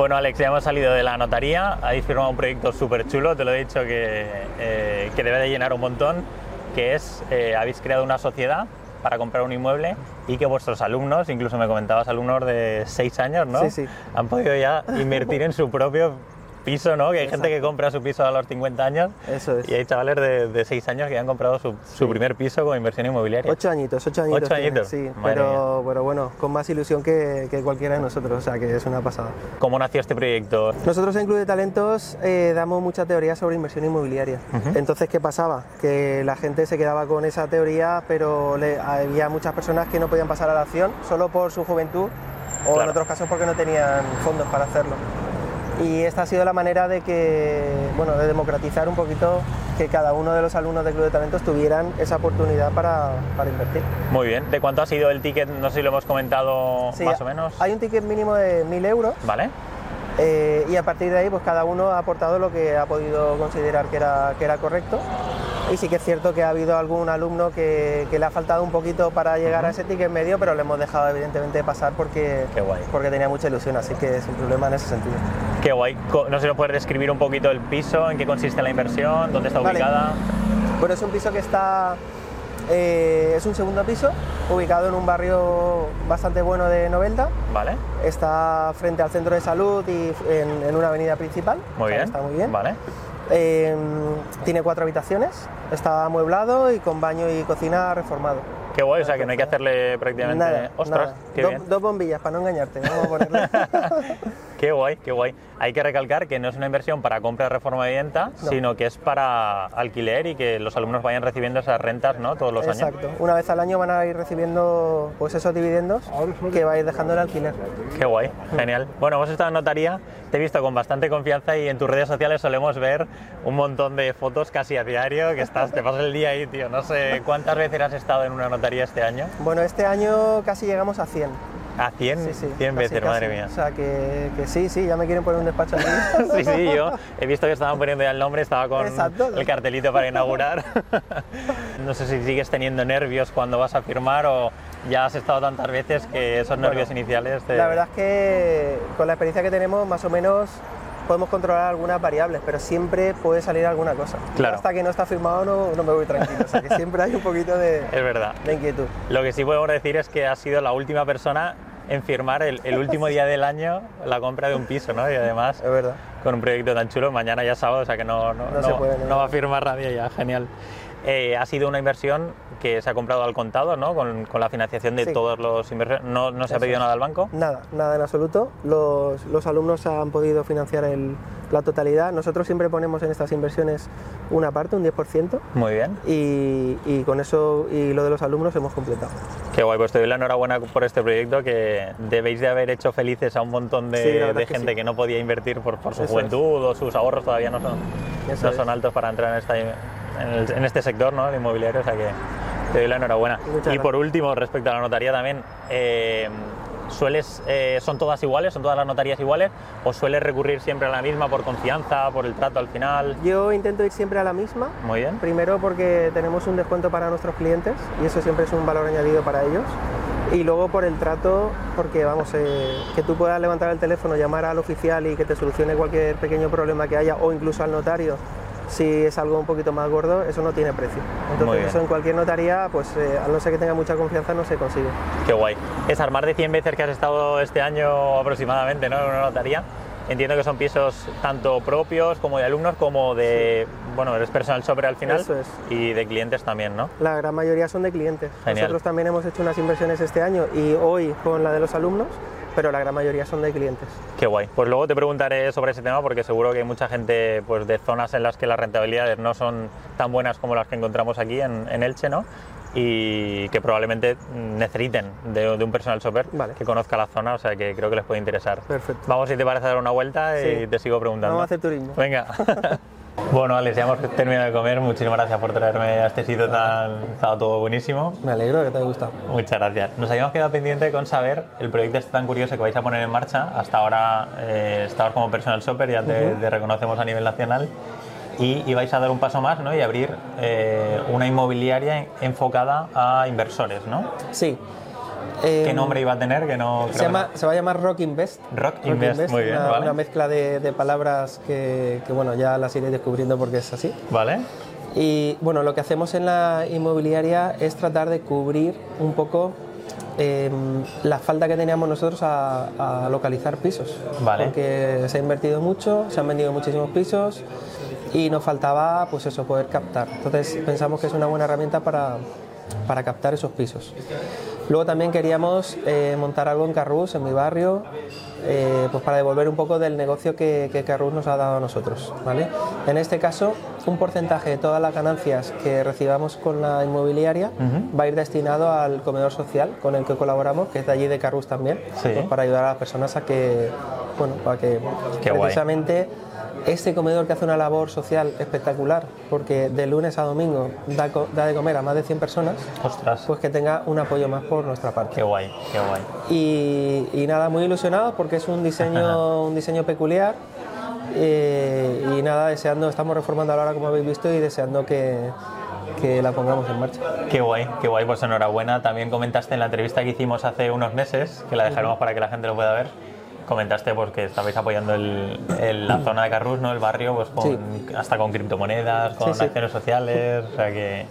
Bueno, Alex, ya hemos salido de la notaría, habéis firmado un proyecto súper chulo, te lo he dicho que, eh, que debe de llenar un montón, que es, eh, habéis creado una sociedad para comprar un inmueble y que vuestros alumnos, incluso me comentabas alumnos de 6 años, ¿no? Sí, sí. Han podido ya invertir en su propio piso, ¿no? Que hay gente que compra su piso a los 50 años Eso es. y hay chavales de, de 6 años que han comprado su, su primer piso con inversión inmobiliaria. Ocho añitos, ocho añitos. Ocho tiene, añitos, Sí, madre pero, pero bueno, con más ilusión que, que cualquiera de nosotros, o sea que es una pasada. ¿Cómo nació este proyecto? Nosotros en Club de Talentos eh, damos mucha teoría sobre inversión inmobiliaria. Entonces, ¿qué pasaba? Que la gente se quedaba con esa teoría, pero le- había muchas personas que no podían pasar a la acción solo por su juventud o en otros casos porque no tenían fondos para hacerlo. Y esta ha sido la manera de que, bueno, de democratizar un poquito que cada uno de los alumnos de Club de Talentos tuvieran esa oportunidad para, para invertir. Muy bien. ¿De cuánto ha sido el ticket? No sé si lo hemos comentado Sí, más o menos. Hay un ticket mínimo de 1.000 euros ¿Vale? Eh, y a partir de ahí, pues cada uno ha aportado lo que ha podido considerar que era, que era correcto. Y sí que es cierto que ha habido algún alumno que, que le ha faltado un poquito para llegar a ese ticket medio, pero le hemos dejado evidentemente pasar porque, porque tenía mucha ilusión, así que sin problema en ese sentido. Qué guay. No sé si nos puedes describir un poquito el piso, en qué consiste la inversión, dónde está Vale. ubicada. Bueno, es un piso que está, eh, es un segundo piso, ubicado en un barrio bastante bueno de Novelda. ¿Vale? Está frente al centro de salud y en, en una avenida principal. Muy o sea, bien. Está muy bien. Vale. Eh, tiene cuatro habitaciones, está amueblado y con baño y cocina reformado. Qué guay, o sea que no hay que hacerle prácticamente. Nada, ¡Ostras! nada. ¡Qué Do- bien! Dos bombillas para no engañarte, vamos a ponerle. Qué guay, qué guay. Hay que recalcar que no es una inversión para compra reforma de vivienda, No. sino que es para alquiler y que los alumnos vayan recibiendo esas rentas ¿no? todos los años. Exacto. Una vez al año van a ir recibiendo pues esos dividendos que va a ir dejando el alquiler. Qué guay, genial. Bueno, hemos estado en notaría, te he visto con bastante confianza y en tus redes sociales solemos ver un montón de fotos casi a diario, que estás, te pasas el día ahí, tío. No sé cuántas veces has estado en una notaría este año. Bueno, este año casi llegamos a 100. A 100, Sí, sí, 100 casi, veces, madre mía. O sea que, que sí, sí, ya me quieren poner un despacho aquí. Sí, sí, yo he visto que estaban poniendo ya el nombre, estaba con Exacto. el cartelito para inaugurar. No sé si sigues teniendo nervios cuando vas a firmar o ya has estado tantas veces que esos nervios iniciales te... La verdad es que con la experiencia que tenemos, más o menos podemos controlar algunas variables, pero siempre puede salir alguna cosa. Claro. Hasta que no está firmado no, no me voy tranquilo, o sea que siempre hay un poquito de, Es verdad. de inquietud. Lo que sí podemos decir es que has sido la última persona en firmar el, el último día del año la compra de un piso, ¿no? Y además Es verdad. con un proyecto tan chulo, mañana ya es sábado, o sea que no, no, No se puede, no. no va a firmar nadie ya, genial. Eh, ha sido una inversión que se ha comprado al contado, ¿no? Con, con la financiación de Sí. todos los inversores. No, no se ha pedido es. nada al banco. Nada, nada en absoluto. Los, los alumnos han podido financiar el- la totalidad. Nosotros siempre ponemos en estas inversiones una parte, un 10%, Muy bien. y, y con eso y lo de los alumnos hemos completado. Qué guay, pues te doy la enhorabuena por este proyecto que debéis de haber hecho felices a un montón de, Sí, que gente sí. que no podía invertir por, por su Eso juventud o sus ahorros todavía no son, Eso no son altos para entrar en, esta, en, el- en este sector ¿no? de inmobiliario, o sea que te doy la enhorabuena. Muchas y por último, respecto a la notaría también, eh, ¿sueles, eh, ¿son todas iguales? ¿Son todas las notarías iguales? ¿O sueles recurrir siempre a la misma por confianza, por el trato al final? Yo intento ir siempre a la misma, Muy bien. Primero porque tenemos un descuento para nuestros clientes y eso siempre es un valor añadido para ellos. Y luego por el trato, porque vamos, eh, que tú puedas levantar el teléfono, llamar al oficial y que te solucione cualquier pequeño problema que haya o incluso al notario si es algo un poquito más gordo, eso no tiene precio. Entonces eso en cualquier notaría, pues eh, al no ser que tenga mucha confianza, no se consigue. Qué guay. Esas más de 100 veces que has estado este año aproximadamente ¿no? en una notaría, entiendo que son pisos tanto propios como de alumnos, como de, bueno, eres personal shopper al final Eso es. y de clientes también, ¿no? La gran mayoría son de clientes. Genial. Nosotros también hemos hecho unas inversiones este año y hoy con la de los alumnos, pero la gran mayoría son de clientes. Qué guay. Pues luego te preguntaré sobre ese tema porque seguro que hay mucha gente pues, de zonas en las que las rentabilidades no son tan buenas como las que encontramos aquí en, en Elche, ¿no? Y que probablemente necesiten de, de un personal shopper Vale. que conozca la zona, o sea que creo que les puede interesar. Perfecto. Vamos, si te parece, a dar una vuelta y Sí. te sigo preguntando. Vamos a hacer turismo. Venga. bueno, Alex, ya hemos terminado de comer. Muchísimas gracias por traerme a este sitio tan... Estaba todo buenísimo. Me alegro que te haya gustado. Muchas gracias. Nos habíamos quedado pendiente con saber el proyecto este tan curioso que vais a poner en marcha. Hasta ahora eh, estabas como personal shopper, ya te, te reconocemos a nivel nacional. Y, vais a dar un paso más ¿no? y abrir eh, una inmobiliaria enfocada a inversores, ¿no? Sí. ¿Qué Em, nombre iba a tener? Que no, Se, que llama, se va a llamar Rock Invest. Rock Invest, muy bien, una, vale. una mezcla de, de palabras que, que, bueno, ya las iré descubriendo porque es así. Vale. Y bueno, lo que hacemos en la inmobiliaria es tratar de cubrir un poco eh, la falta que teníamos nosotros a, a localizar pisos. Vale. Porque se ha invertido mucho, se han vendido muchísimos pisos y nos faltaba pues eso, poder captar. Entonces pensamos que es una buena herramienta para, para captar esos pisos. Luego también queríamos eh, montar algo en Carrús, en mi barrio, eh, pues para devolver un poco del negocio que, que Carrús nos ha dado a nosotros. ¿vale? En este caso, un porcentaje de todas las ganancias que recibamos con la inmobiliaria va a ir destinado al comedor social con el que colaboramos, que es de allí de Carrús también, Sí. pues para ayudar a las personas a que, bueno, para que Qué guay. Este comedor que hace una labor social espectacular, porque de lunes a domingo da, de comer a más de 100 personas, Ostras. pues que tenga un apoyo más por nuestra parte. Qué guay, qué guay. Y, y nada, muy ilusionados porque es un diseño, un diseño peculiar. eh, y nada, deseando, estamos reformando ahora como habéis visto y deseando que, que la pongamos en marcha. Qué guay, qué guay, pues enhorabuena. También comentaste en la entrevista que hicimos hace unos meses, que la dejaremos para que la gente lo pueda ver, comentaste pues, que estabais apoyando el- el- la zona de Carrús, ¿no? el barrio, pues, con, hasta con criptomonedas, con Sí, sí. acciones sociales, o sea que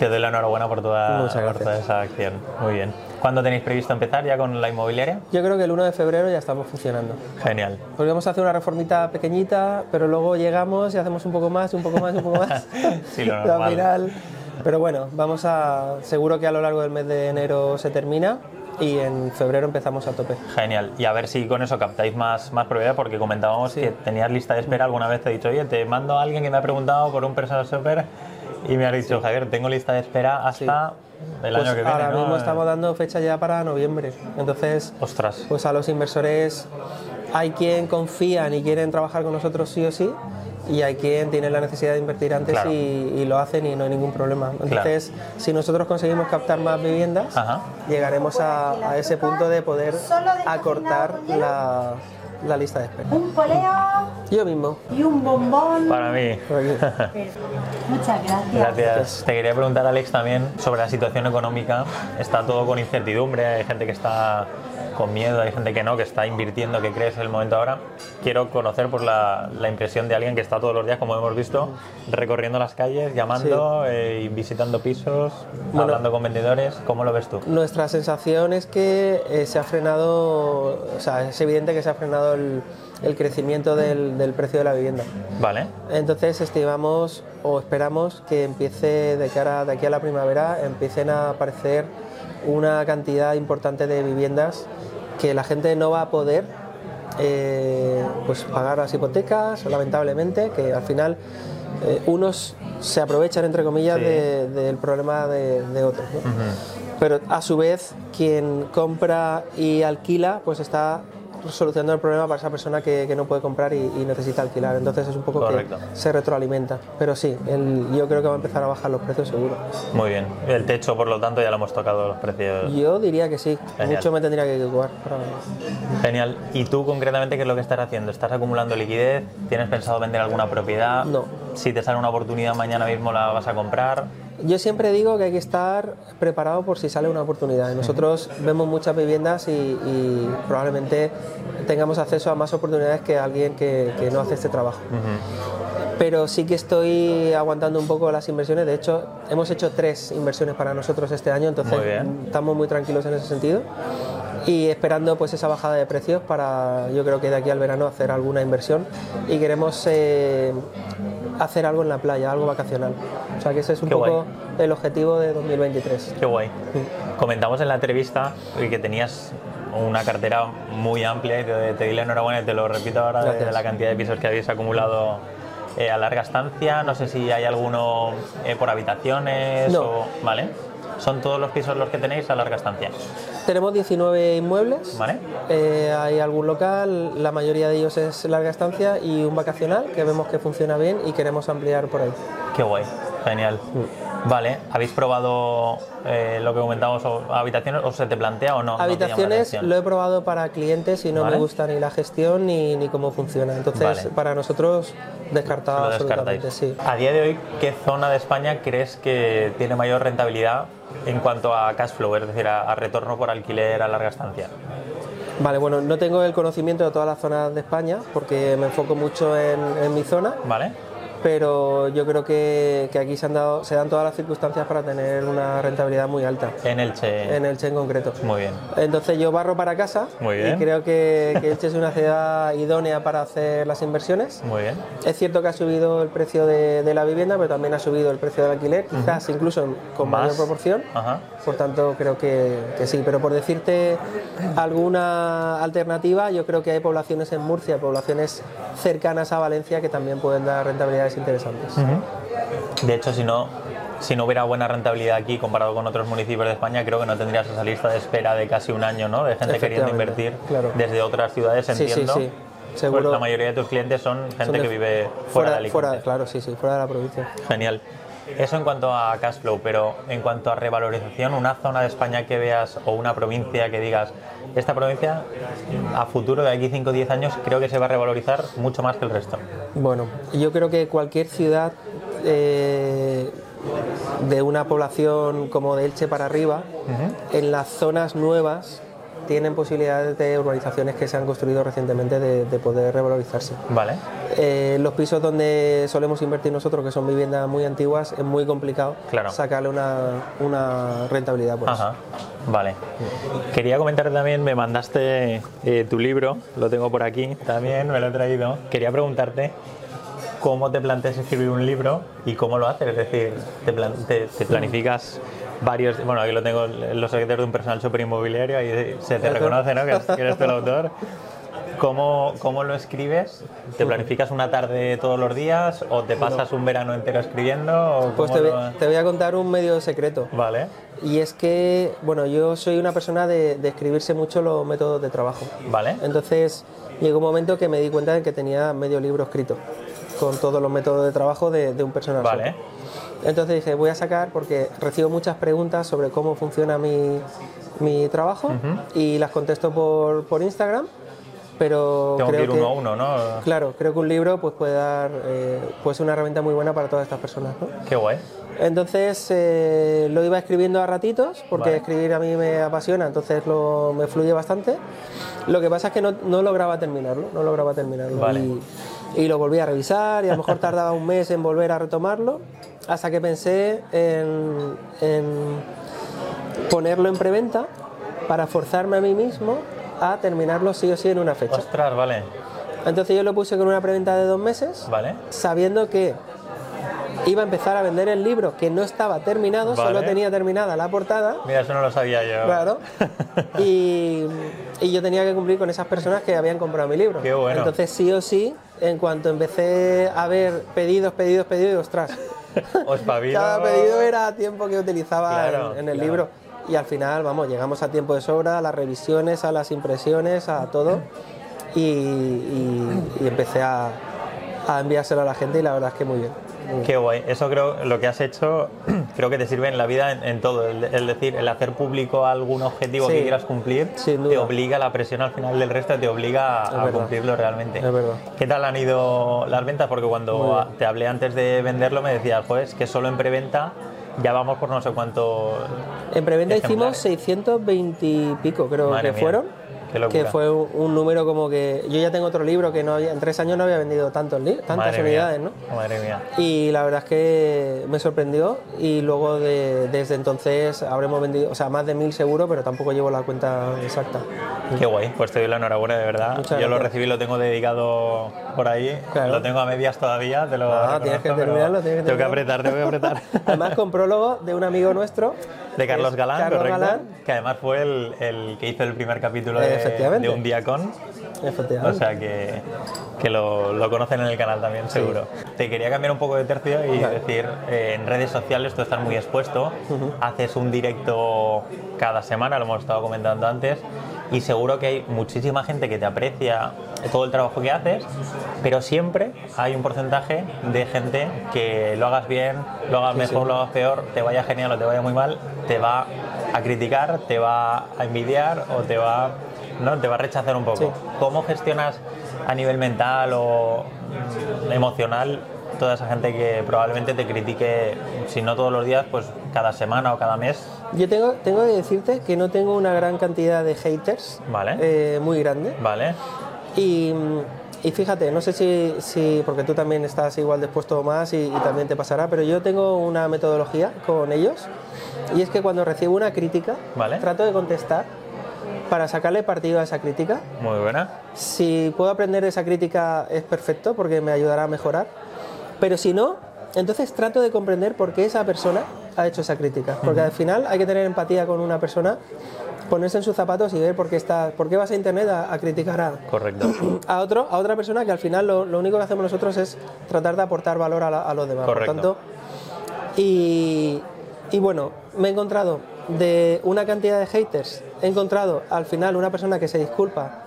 te doy la enhorabuena por toda, por toda esa acción. Muy bien. ¿Cuándo tenéis previsto empezar ya con la inmobiliaria? Yo creo que el 1 de febrero ya estamos funcionando. Genial. Porque vamos a hacer una reformita pequeñita, pero luego llegamos y hacemos un poco más, un poco más, un poco más. Sí, lo normal. pero bueno, vamos a. Seguro que a lo largo del mes de enero se termina y en febrero empezamos a tope. Genial. Y a ver si con eso captáis más, más propiedad, porque comentábamos que tenías lista de espera. Alguna vez te he dicho, oye, te mando a alguien que me ha preguntado por un personal shopper y me ha dicho, Javier, tengo lista de espera hasta el Pues año que viene. ahora ¿no? mismo estamos dando fecha ya para noviembre. Entonces, Ostras. pues a los inversores hay quien confían y quieren trabajar con nosotros sí o sí. Y hay quien tiene la necesidad de invertir antes Claro. y, y lo hacen y no hay ningún problema. Entonces, si nosotros conseguimos captar más viviendas, Ajá. llegaremos a, a ese punto de poder acortar la, la lista de espera. un poleo Yo mismo. y un bombón. Para mí. Muchas gracias. Gracias. Te quería preguntar, Alex, también sobre la situación económica. Está todo con incertidumbre, hay gente que está con miedo, hay gente que no, que está invirtiendo, que crees el momento ahora. Quiero conocer pues, la, la impresión de alguien que está todos los días, como hemos visto, recorriendo las calles, llamando eh, y visitando pisos, Bueno. hablando con vendedores. ¿Cómo lo ves tú? Nuestra sensación es que eh, se ha frenado, o sea, es evidente que se ha frenado el, el crecimiento del, del precio de la vivienda. Vale. Entonces estimamos o esperamos que empiece de cara de aquí a la primavera empiecen a aparecer una cantidad importante de viviendas que la gente no va a poder eh, pues pagar las hipotecas, lamentablemente, que al final eh, unos se aprovechan entre comillas Sí. de- del problema de, de otros. ¿no? Pero a su vez quien compra y alquila pues está solucionando el problema para esa persona que, que no puede comprar y, y necesita alquilar. Entonces es un poco Correcto. que se retroalimenta. Pero sí, el- yo creo que va a empezar a bajar los precios seguro. Muy bien. El techo, por lo tanto, ya lo hemos tocado los precios. Yo diría que sí, Genial. mucho me tendría que equivocar. para- Genial. ¿Y tú concretamente qué es lo que estás haciendo? ¿Estás acumulando liquidez? ¿Tienes pensado vender alguna propiedad? No. Si te sale una oportunidad mañana mismo la vas a comprar. Yo siempre digo que hay que estar preparado por si sale una oportunidad. Nosotros vemos muchas viviendas y, y probablemente tengamos acceso a más oportunidades que alguien que, que no hace este trabajo. Pero sí que estoy aguantando un poco las inversiones. De hecho, hemos hecho tres inversiones para nosotros este año, entonces Muy estamos muy tranquilos en ese sentido. Y esperando pues esa bajada de precios para, yo creo que de aquí al verano hacer alguna inversión. Y queremos eh, hacer algo en la playa, algo vacacional. O sea que ese es un Qué poco guay. el objetivo de 2023. Qué guay. Comentamos en la entrevista que tenías una cartera muy amplia y te, te di la enhorabuena y te lo repito ahora de, Gracias. la cantidad de pisos que habéis acumulado eh, a larga estancia. No sé si hay alguno eh, por habitaciones No. o... ¿Vale? ¿Son todos los pisos los que tenéis a larga estancia? Tenemos 19 inmuebles. ¿Vale? Eh, hay algún local, la mayoría de ellos es larga estancia y un vacacional que vemos que funciona bien y queremos ampliar por ahí. Qué guay. Genial. Vale, ¿habéis probado eh, lo que comentamos, o- habitaciones, o se te plantea o no? Habitaciones lo he probado para clientes y no Vale. me gusta ni la gestión ni, ni cómo funciona. Entonces, Vale. para nosotros, descartado Lo absolutamente, sí. A día de hoy, ¿qué zona de España crees que tiene mayor rentabilidad en cuanto a cash flow, es decir, a, a retorno por alquiler a larga estancia? Vale, bueno, no tengo el conocimiento de todas las zonas de España porque me enfoco mucho en, en mi zona, ¿Vale? Pero yo creo que, que aquí se, han dado, se dan todas las circunstancias para tener una rentabilidad muy alta, En Elche. en Elche en concreto. Muy bien. Entonces yo barro para casa Muy bien. y creo que, que Elche es una ciudad idónea para hacer las inversiones. Muy bien. Es cierto que ha subido el precio de, de la vivienda, pero también ha subido el precio del alquiler, quizás incluso con Más. mayor proporción. Ajá. Por tanto, creo que, que sí. Pero por decirte alguna alternativa, yo creo que hay poblaciones en Murcia, poblaciones cercanas a Valencia, que también pueden dar rentabilidades interesantes. De hecho, si no, si no hubiera buena rentabilidad aquí comparado con otros municipios de España, creo que no tendrías esa lista de espera de casi un año, ¿no? De gente queriendo invertir claro. desde otras ciudades, Sí, sí, entiendo. sí, Pues seguro. la mayoría de tus clientes son gente Son de- que vive fuera, de Alicante. fuera- claro, sí, sí, fuera de la provincia. Genial. Eso en cuanto a cash flow, pero en cuanto a revalorización, una zona de España que veas o una provincia que digas, esta provincia a futuro de aquí 5 o 10 años creo que se va a revalorizar mucho más que el resto. Bueno, yo creo que cualquier ciudad eh, de una población como de Elche para arriba, en las zonas nuevas tienen posibilidades de urbanizaciones que se han construido recientemente de, de poder revalorizarse. ¿Vale? Eh, los pisos donde solemos invertir nosotros, que son viviendas muy antiguas, es muy complicado Claro. sacarle una, una rentabilidad por eso. Ajá, vale. Quería comentar también, me mandaste eh, tu libro, lo tengo por aquí también, me lo he traído. Quería preguntarte cómo te planteas escribir un libro y cómo lo haces, es decir, te, plan- te- te planificas varios, bueno, aquí lo tengo, los secretos de un personal super inmobiliario, ahí se te reconoce, ¿no? Que es- que eres tú el autor. ¿Cómo, ¿Cómo lo escribes? ¿Te planificas una tarde todos los días o te pasas un verano entero escribiendo? o Pues te, lo- voy- te voy a contar un medio secreto. Vale, Y es que, bueno, yo soy una persona de, de escribirse mucho los métodos de trabajo. vale. Entonces llegó un momento que me di cuenta de que tenía medio libro escrito con todos los métodos de trabajo de, de un personal. Vale. shopper. Entonces dije, voy a sacar porque recibo muchas preguntas sobre cómo funciona mi, mi trabajo y las contesto por, por Instagram, pero Tengo que creo ir uno a uno, ¿no? Claro, creo que un libro pues, puede dar eh, puede ser una herramienta muy buena para todas estas personas. ¿no? Qué guay. Entonces eh, lo iba escribiendo a ratitos, porque Vale. escribir a mí me apasiona, entonces lo, me fluye bastante. Lo que pasa es que no, no lograba terminarlo, no lograba terminarlo. Vale. Y, y lo volví a revisar y a lo mejor tardaba un mes en volver a retomarlo, hasta que pensé en, en ponerlo en preventa para forzarme a mí mismo a terminarlo sí o sí en una fecha. Ostras, vale. Entonces yo lo puse con una preventa de dos meses Vale. sabiendo que iba a empezar a vender el libro que no estaba terminado, Vale. solo tenía terminada la portada, Mira, eso no lo sabía yo. claro, y, y yo tenía que cumplir con esas personas que habían comprado mi libro. Qué bueno. Entonces sí o sí, en cuanto empecé a ver pedidos, pedidos, pedidos, ostras. cada pedido era tiempo que utilizaba Claro, en, en el claro. libro. Y al final, vamos, llegamos a tiempo de sobra, a las revisiones, a las impresiones, a todo. Y, y- y empecé a, a enviárselo a la gente y la verdad es que muy bien. Qué guay. Eso creo, lo que has hecho, creo que te sirve en la vida en, en todo. El, el decir, el hacer público algún objetivo Sí, que quieras cumplir, te obliga, la presión al final del resto te obliga a, cumplirlo realmente. Es verdad. ¿Qué tal han ido las ventas? Porque cuando te hablé antes de venderlo me decías, pues que solo en preventa ya vamos por no sé cuánto. En preventa hicimos 620 y pico, creo Madre que mía, fueron. Que fue un, número como que. Yo ya tengo otro libro que no había- en tres años no había vendido tantos, tantas Madre mía, unidades, ¿no? Madre mía. Y la verdad es que me sorprendió y luego de- desde entonces habremos vendido, o sea, más de mil seguro, pero tampoco llevo la cuenta exacta. Qué guay, pues te doy la enhorabuena de verdad. Muchas Yo lo recibí, lo tengo dedicado por ahí. Claro. Lo tengo a medias todavía, te lo Ah, tienes que terminarlo, tienes que Tengo que apretar, tengo que apretar. Además con prólogo de un amigo nuestro. De Carlos Galán, Carlos correcto. Galán, Que además fue el, el que hizo el primer capítulo de, Efectivamente. de Un Día Con. O efectivamente. sea que, que lo, lo conocen en el canal también, seguro. Te quería cambiar un poco de tercio y decir, eh, en redes sociales tú estás muy expuesto, haces un directo cada semana, lo hemos estado comentando antes. y seguro que hay muchísima gente que te aprecia todo el trabajo que haces, pero siempre hay un porcentaje de gente que lo hagas bien, lo hagas mejor, lo hagas peor, te vaya genial o te vaya muy mal, te va a criticar, te va a envidiar o te va, ¿no? te va a rechazar un poco. Sí. ¿Cómo gestionas a nivel mental o emocional toda esa gente que probablemente te critique, si no todos los días, pues cada semana o cada mes? Yo tengo, tengo que decirte que no tengo una gran cantidad de haters, Vale. eh, muy grande. ¿Vale? Y, y fíjate, no sé si, si- porque tú también estás igual dispuesto más y, y también te pasará, pero yo tengo una metodología con ellos y es que cuando recibo una crítica, Vale. trato de contestar para sacarle partido a esa crítica. Muy buena. Si puedo aprender de esa crítica es perfecto porque me ayudará a mejorar, pero si no, entonces trato de comprender por qué esa persona ha hecho esa crítica, porque al final hay que tener empatía con una persona, ponerse en sus zapatos y ver por qué, está, por qué vas a internet a, a criticar a, Correcto. a otro, a otra persona que al final lo, lo único que hacemos nosotros es tratar de aportar valor a, la- a los demás. Correcto. Por tanto, y, y bueno, me he encontrado de una cantidad de haters, he encontrado al final una persona que se disculpa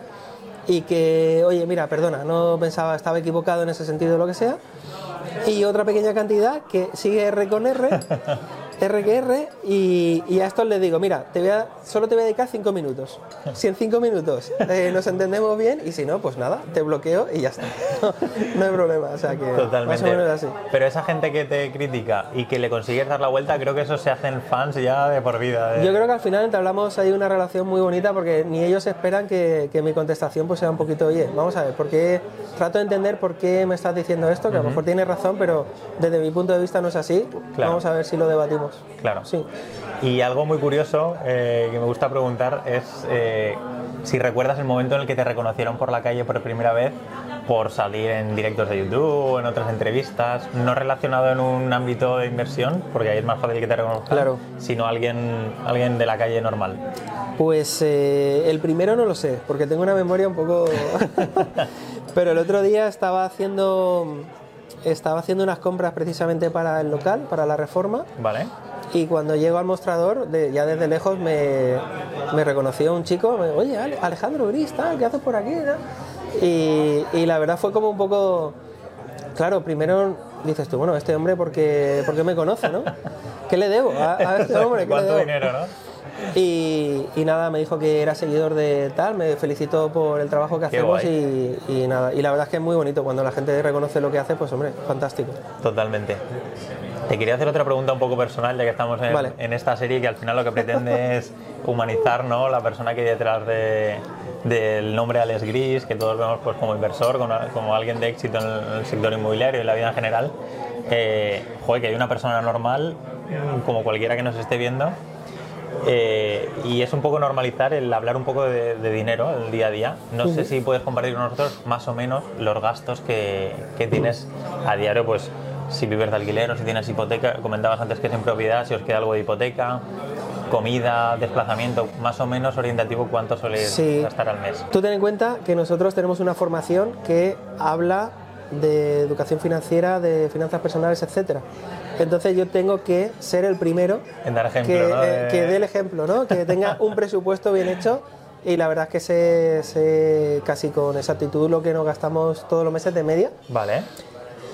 y que, oye, mira, perdona, no pensaba, estaba equivocado en ese sentido, lo que sea, y otra pequeña cantidad que sigue R con R, R que R, y, y a estos les digo, mira, te voy a, solo te voy a dedicar cinco minutos. Si en cinco minutos eh, nos entendemos bien, y si no, pues nada, te bloqueo y ya está. No, hay problema, o sea que Totalmente. más o menos así. Pero esa gente que te critica y que le consigues dar la vuelta, creo que esos se hacen fans ya de por vida. ¿eh? Yo creo que al final entablamos ahí una relación muy bonita porque ni ellos esperan que, que mi contestación pues sea un poquito, oye, vamos a ver, ¿por qué trato de entender por qué me estás diciendo esto? Que a lo mejor tienes razón, pero desde mi punto de vista no es así. Claro. Vamos a ver si lo debatimos. Claro. Sí. Y algo muy curioso eh, que me gusta preguntar es eh, si recuerdas el momento en el que te reconocieron por la calle por primera vez por salir en directos de YouTube en otras entrevistas, no relacionado en un ámbito de inversión, porque ahí es más fácil que te reconozcan, Claro. sino alguien, alguien de la calle normal. Pues eh, el primero no lo sé, porque tengo una memoria un poco... Pero el otro día estaba haciendo, estaba haciendo unas compras precisamente para el local, para la reforma, ¿Vale? y cuando llego al mostrador, de- ya desde lejos me, me reconoció un chico, me, oye, Ale- Alejandro Gris, tal, ¿qué haces por aquí? tal?". Y, y la verdad fue como un poco... Claro, primero dices tú, bueno, este hombre, porque porque me conoce, no? ¿Qué le debo a, a este hombre? ¿Qué le ¿Cuánto dinero, no? Y, y nada, me dijo que era seguidor de tal, me felicitó por el trabajo que Qué hacemos y, y nada. Y la verdad es que es muy bonito cuando la gente reconoce lo que hace, pues hombre, fantástico. Totalmente. Te quería hacer otra pregunta un poco personal, ya que estamos en, Vale. en esta serie que al final lo que pretende es humanizar ¿no? la persona que hay detrás de- del nombre Alex Gris, que todos vemos pues, como inversor, como, como alguien de éxito en el, en el sector inmobiliario y en la vida en general. Eh, joder, que hay una persona normal, como cualquiera que nos esté viendo, eh, y es un poco normalizar el hablar un poco de, de dinero el día a día. No sé si puedes compartir con nosotros más o menos los gastos que, que tienes a diario, pues si vives de alquiler o si tienes hipoteca. Comentabas antes que es en propiedad, si os queda algo de hipoteca, comida, desplazamiento, más o menos orientativo, cuánto soléis Sí. gastar al mes. Tú ten en cuenta que nosotros tenemos una formación que habla de educación financiera, de finanzas personales, etcétera. Entonces yo tengo que ser el primero En dar ejemplo, que, ¿no? eh, que dé el ejemplo, ¿no? que tenga un presupuesto bien hecho y la verdad es que sé, sé casi con exactitud lo que nos gastamos todos los meses de media Vale,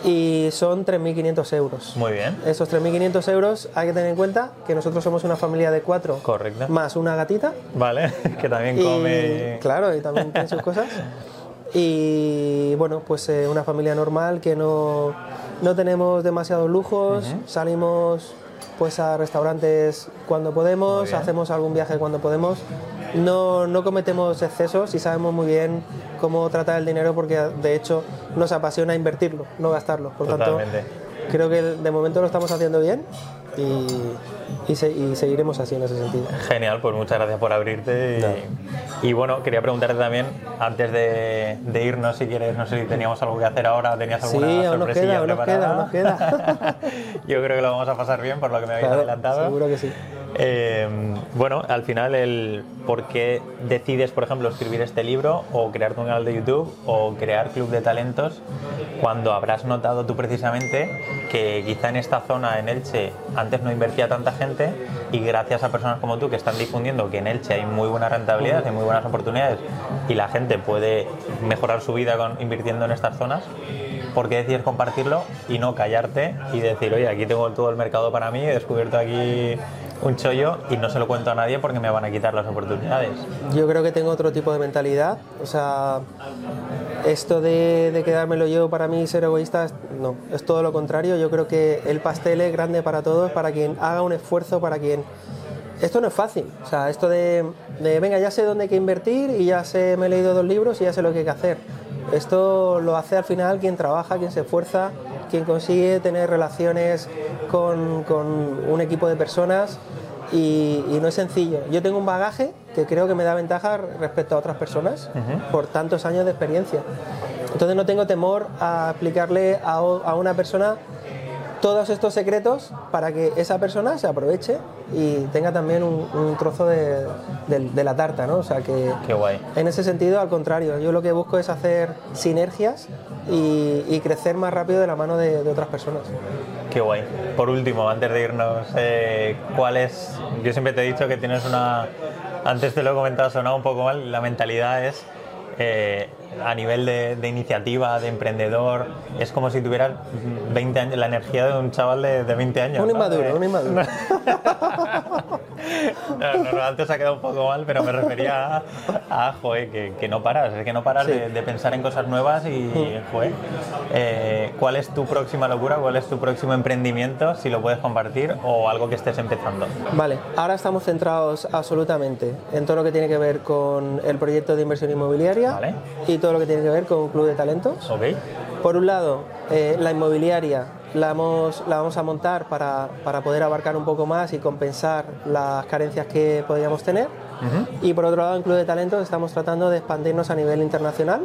y son 3.500 euros. muy bien. Esos 3.500 euros hay que tener en cuenta que nosotros somos una familia de cuatro Correcto. más una gatita Vale, que también y, come. claro, y también tiene sus cosas. Y bueno, pues eh, una familia normal que no, no tenemos demasiados lujos, salimos pues a restaurantes cuando podemos, hacemos algún viaje cuando podemos. No, no cometemos excesos y sabemos muy bien cómo tratar el dinero porque de hecho nos apasiona invertirlo, no gastarlo. Por Totalmente. tanto, creo que de momento lo estamos haciendo bien y, y se- y seguiremos así en ese sentido. Genial, pues muchas gracias por abrirte. Y, y bueno, quería preguntarte también, antes de, de irnos, si quieres, no sé si teníamos algo que hacer ahora, tenías Sí, alguna aún nos sorpresilla queda, aún nos queda, preparada. aún nos queda. Yo creo que lo vamos a pasar bien, por lo que me habéis Claro, adelantado. seguro que sí. Eh, bueno, al final, el por qué decides, por ejemplo, escribir este libro o crear tu canal de YouTube o crear Club de Talentos cuando habrás notado tú precisamente que quizá en esta zona, en Elche, antes no invertía tanta gente y gracias a personas como tú que están difundiendo que en Elche hay muy buena rentabilidad, hay muy buenas oportunidades y la gente puede mejorar su vida invirtiendo en estas zonas, ¿por qué decides compartirlo y no callarte y decir, oye, aquí tengo todo el mercado para mí, he descubierto aquí un chollo y no se lo cuento a nadie porque me van a quitar las oportunidades? Yo creo que tengo otro tipo de mentalidad, o sea, esto de, de quedármelo yo para mí ser egoísta, no, es todo lo contrario. Yo creo que el pastel es grande para todos, para quien haga un esfuerzo, para quien... Esto no es fácil, o sea, esto de, de, venga, ya sé dónde hay que invertir y ya sé, me he leído dos libros y ya sé lo que hay que hacer. Esto lo hace al final quien trabaja, quien se esfuerza, quien consigue tener relaciones con, con un equipo de personas y, y no es sencillo. Yo tengo un bagaje que creo que me da ventaja respecto a otras personas por tantos años de experiencia. Entonces no tengo temor a explicarle a, a una persona todos estos secretos para que esa persona se aproveche y tenga también un, un trozo de, de- de la tarta, ¿no? O sea que Qué guay. en ese sentido, al contrario, yo lo que busco es hacer sinergias y, y crecer más rápido de la mano de, de otras personas. Qué guay. Por último, antes de irnos, eh, ¿cuál es? Yo siempre te he dicho que tienes una. Antes te lo he comentado, sonaba un poco mal. La mentalidad es eh, a nivel de, de iniciativa, de emprendedor. Es como si tuvieras 20 años, la energía de un chaval de, de 20 años. Un ¿no? inmaduro, De- un inmaduro. No, no, no, antes ha quedado un poco mal, pero me refería a, a, joder, que, que no paras, es que no paras Sí. de, de pensar en cosas nuevas y, joder, eh, ¿cuál es tu próxima locura? ¿Cuál es tu próximo emprendimiento? Si lo puedes compartir o algo que estés empezando. Vale, ahora estamos centrados absolutamente en todo lo que tiene que ver con el proyecto de inversión inmobiliaria Vale. y todo lo que tiene que ver con club de talentos. ¿Ok? Por un lado, eh, la inmobiliaria la vamos, la vamos a montar para, para poder abarcar un poco más y compensar las carencias que podríamos tener. Y por otro lado, en Club de Talentos estamos tratando de expandirnos a nivel internacional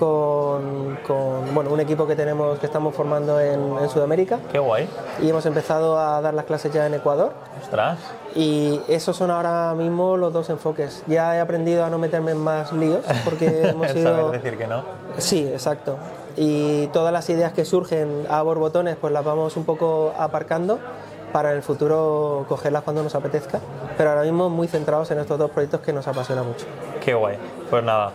con, con, bueno, un equipo que tenemos que estamos formando en, en Sudamérica Qué guay. y hemos empezado a dar las clases ya en Ecuador. Ostras. Y esos son ahora mismo los dos enfoques. Ya he aprendido a no meterme en más líos porque hemos Saber ido... decir que no. Sí, exacto. Y todas las ideas que surgen a borbotones, pues las vamos un poco aparcando para en el futuro cogerlas cuando nos apetezca. Pero ahora mismo muy centrados en estos dos proyectos que nos apasiona mucho. Qué guay. Pues nada,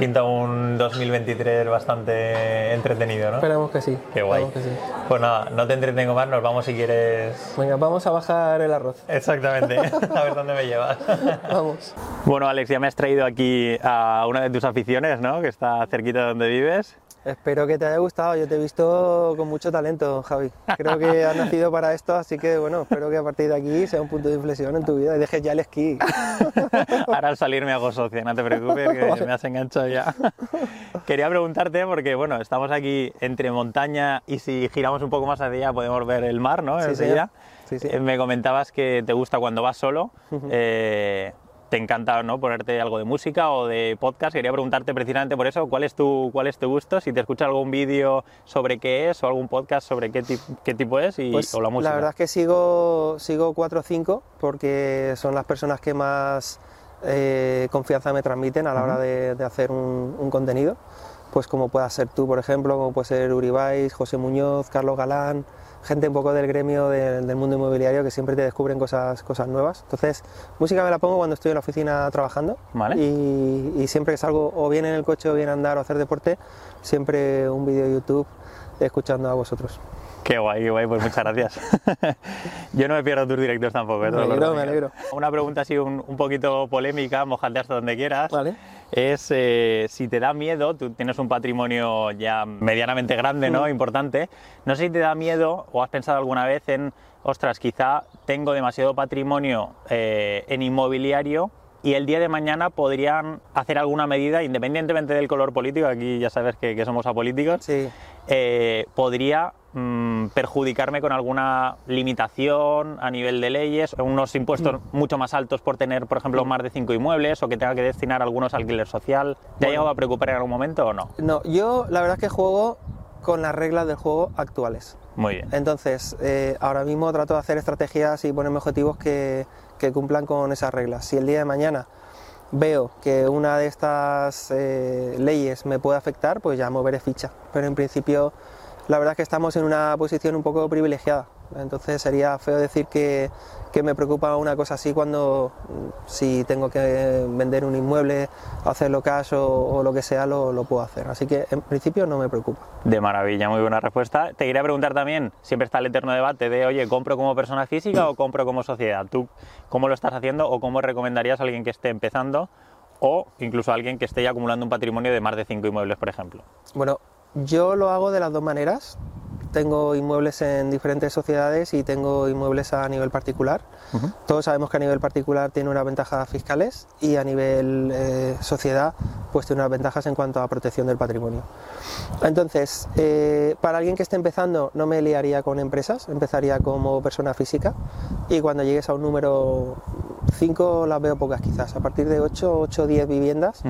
pinta un 2023 bastante entretenido, ¿no? Esperamos que sí. Qué guay. que sí. Pues nada, no te entretengo más, nos vamos si quieres Venga, vamos a bajar el arroz. Exactamente, a ver dónde me llevas. Vamos. Bueno, Alex, ya me has traído aquí a una de tus aficiones, ¿no? Que está cerquita de donde vives. Espero que te haya gustado. Yo te he visto con mucho talento, Javi. Creo que has nacido para esto, así que bueno, espero que a partir de aquí sea un punto de inflexión en tu vida y dejes ya el esquí. Ahora al salir me hago socio, no te preocupes, que me has enganchado ya. Quería preguntarte, porque bueno, estamos aquí entre montaña y si giramos un poco más hacia allá podemos ver el mar, ¿no? Sí. Sí, sí. Eh, Me comentabas que te gusta cuando vas solo. eh, te encanta ¿no? ponerte algo de música o de podcast. Quería preguntarte precisamente por eso, ¿cuál es tu, cuál es tu gusto? Si te escuchas algún vídeo sobre qué es o algún podcast sobre qué, tip- qué tipo es y, Pues, o la música. verdad es que sigo, sigo 4 o 5 porque son las personas que más eh, confianza me transmiten a la hora de, de hacer un, un contenido. Pues como puedas ser tú, por ejemplo, como puede ser Uribais, José Muñoz, Carlos Galán, gente un poco del gremio de- del mundo inmobiliario que siempre te descubren cosas, cosas nuevas. Entonces, música me la pongo cuando estoy en la oficina trabajando Vale. y, y siempre que salgo o bien en el coche o bien a andar o hacer deporte, siempre un vídeo de YouTube escuchando a vosotros. Qué guay, qué guay, pues muchas gracias. Yo no me pierdo tus directos tampoco. ¿eh? Me alegro, me alegro. Una pregunta así un, un poquito polémica, mojate hasta donde quieras. Vale. Es eh, si te da miedo, tú tienes un patrimonio ya medianamente grande, ¿no? Mm. Importante. No sé si te da miedo o has pensado alguna vez en, ostras, quizá tengo demasiado patrimonio eh, en inmobiliario y el día de mañana podrían hacer alguna medida, independientemente del color político, aquí ya sabes que, que somos apolíticos, Sí. eh, podría mm, perjudicarme con alguna limitación a nivel de leyes, unos impuestos Mm. mucho más altos por tener, por ejemplo, más de cinco inmuebles o que tenga que destinar algunos alquiler social. ¿Te ha llegado a preocupar en algún momento o no? No, yo la verdad es que juego con las reglas del juego actuales. Muy bien. Entonces, eh, ahora mismo trato de hacer estrategias y ponerme objetivos que, que cumplan con esas reglas. Si el día de mañana veo que una de estas eh, leyes me puede afectar, pues ya moveré ficha. Pero en principio la verdad es que estamos en una posición un poco privilegiada. Entonces sería feo decir que, que me preocupa una cosa así cuando mm, si tengo que vender un inmueble, hacerlo cash o, o lo que sea, lo, lo puedo hacer. Así que en principio no me preocupa. De maravilla, muy buena respuesta. Te quería preguntar también, siempre está el eterno debate de, oye, ¿compro como persona física o compro como sociedad? ¿Tú cómo lo estás haciendo o cómo recomendarías a alguien que esté empezando o incluso a alguien que esté ya acumulando un patrimonio de más de cinco inmuebles, por ejemplo? Bueno, yo lo hago de las dos maneras. Tengo inmuebles en diferentes sociedades y tengo inmuebles a nivel particular. Todos sabemos que a nivel particular tiene unas ventajas fiscales y a nivel eh, sociedad pues tiene unas ventajas en cuanto a protección del patrimonio. Entonces, eh, para alguien que esté empezando no me liaría con empresas, empezaría como persona física y cuando llegues a un número 5 las veo pocas quizás, a partir de 8, 8 10 viviendas,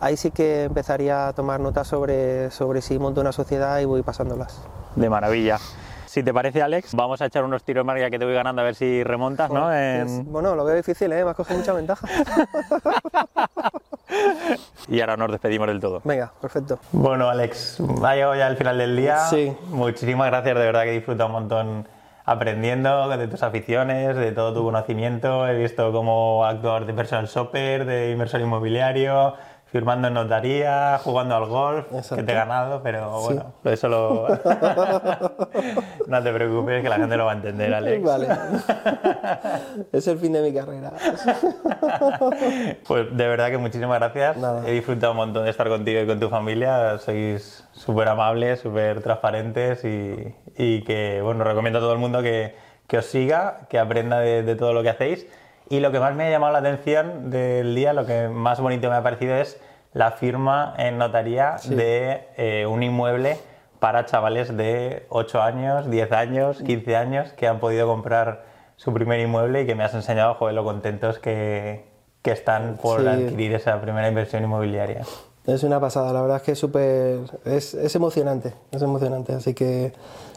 ahí sí que empezaría a tomar nota sobre, sobre si monto una sociedad y voy pasándolas. De maravilla. Si te parece, Alex, vamos a echar unos tiros más ya que te voy ganando a ver si remontas, ¿no? Pues, En- Bueno, lo veo difícil, ¿eh? me has cogido mucha ventaja. Y ahora nos despedimos del todo. Venga, perfecto. Bueno, Alex, ha llegado ya el final del día. Sí. Muchísimas gracias, de verdad que he disfrutado un montón aprendiendo de tus aficiones, de todo tu conocimiento. He visto cómo actor de personal shopper, de inversor inmobiliario, firmando en notaría, jugando al golf, que Exacto. te he ganado, pero bueno, eso lo... no te preocupes, que la gente lo va a entender, Alex. Vale. es el fin de mi carrera. Pues de verdad que muchísimas gracias. Nada. He disfrutado un montón de estar contigo y con tu familia. Sois súper amables, súper transparentes y, y que, bueno, recomiendo a todo el mundo que, que os siga, que aprenda de, de todo lo que hacéis. Y lo que más me ha llamado la atención del día, lo que más bonito me ha parecido es la firma en notaría de eh, un inmueble para chavales de 8 años, 10 años, 15 años que han podido comprar su primer inmueble y que me has enseñado, joder, lo contentos que, que están por Sí. adquirir esa primera inversión inmobiliaria. Es una pasada, la verdad es que es súper. Es, es emocionante, es emocionante. Así que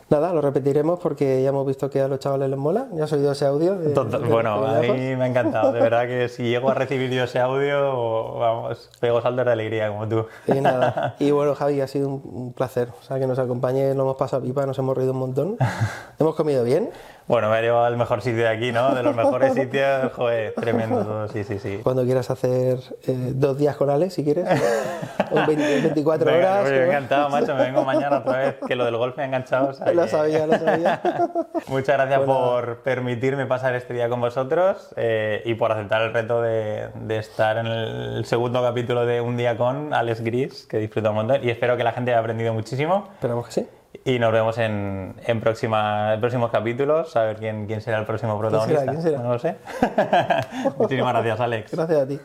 nada, lo repetiremos porque ya hemos visto que a los chavales les mola. Ya has oído ese audio. de- Total- de- bueno, a mí me ha encantado, de verdad que si llego a recibir yo ese audio, vamos, pego saltos de alegría como tú. Y nada. Y bueno, Javi, ha sido un, un placer. O sea, que nos acompañes, lo hemos pasado pipa, nos hemos reído un montón. hemos comido bien. Bueno, me ha llevado al mejor sitio de aquí, ¿no? De los mejores sitios, joder, tremendo todo, sí, sí, sí. Cuando quieras hacer eh, dos días con Alex, si quieres. Un 20 24 Venga, horas. oye, me ha encantado, macho, me vengo mañana otra vez, que lo del golf me ha enganchado. o sea Lo que- sabía, lo sabía. Muchas gracias por permitirme pasar este día con vosotros eh, y por aceptar el reto de, de estar en el segundo capítulo de Un día con Alex Gris, que disfruto un montón y espero que la gente haya aprendido muchísimo. Esperamos que sí. Y nos vemos en, en, próxima, en próximos capítulos, a ver quién, quién será el próximo será? protagonista. ¿Quién será? No lo sé. Muchísimas gracias, Alex. Gracias a ti.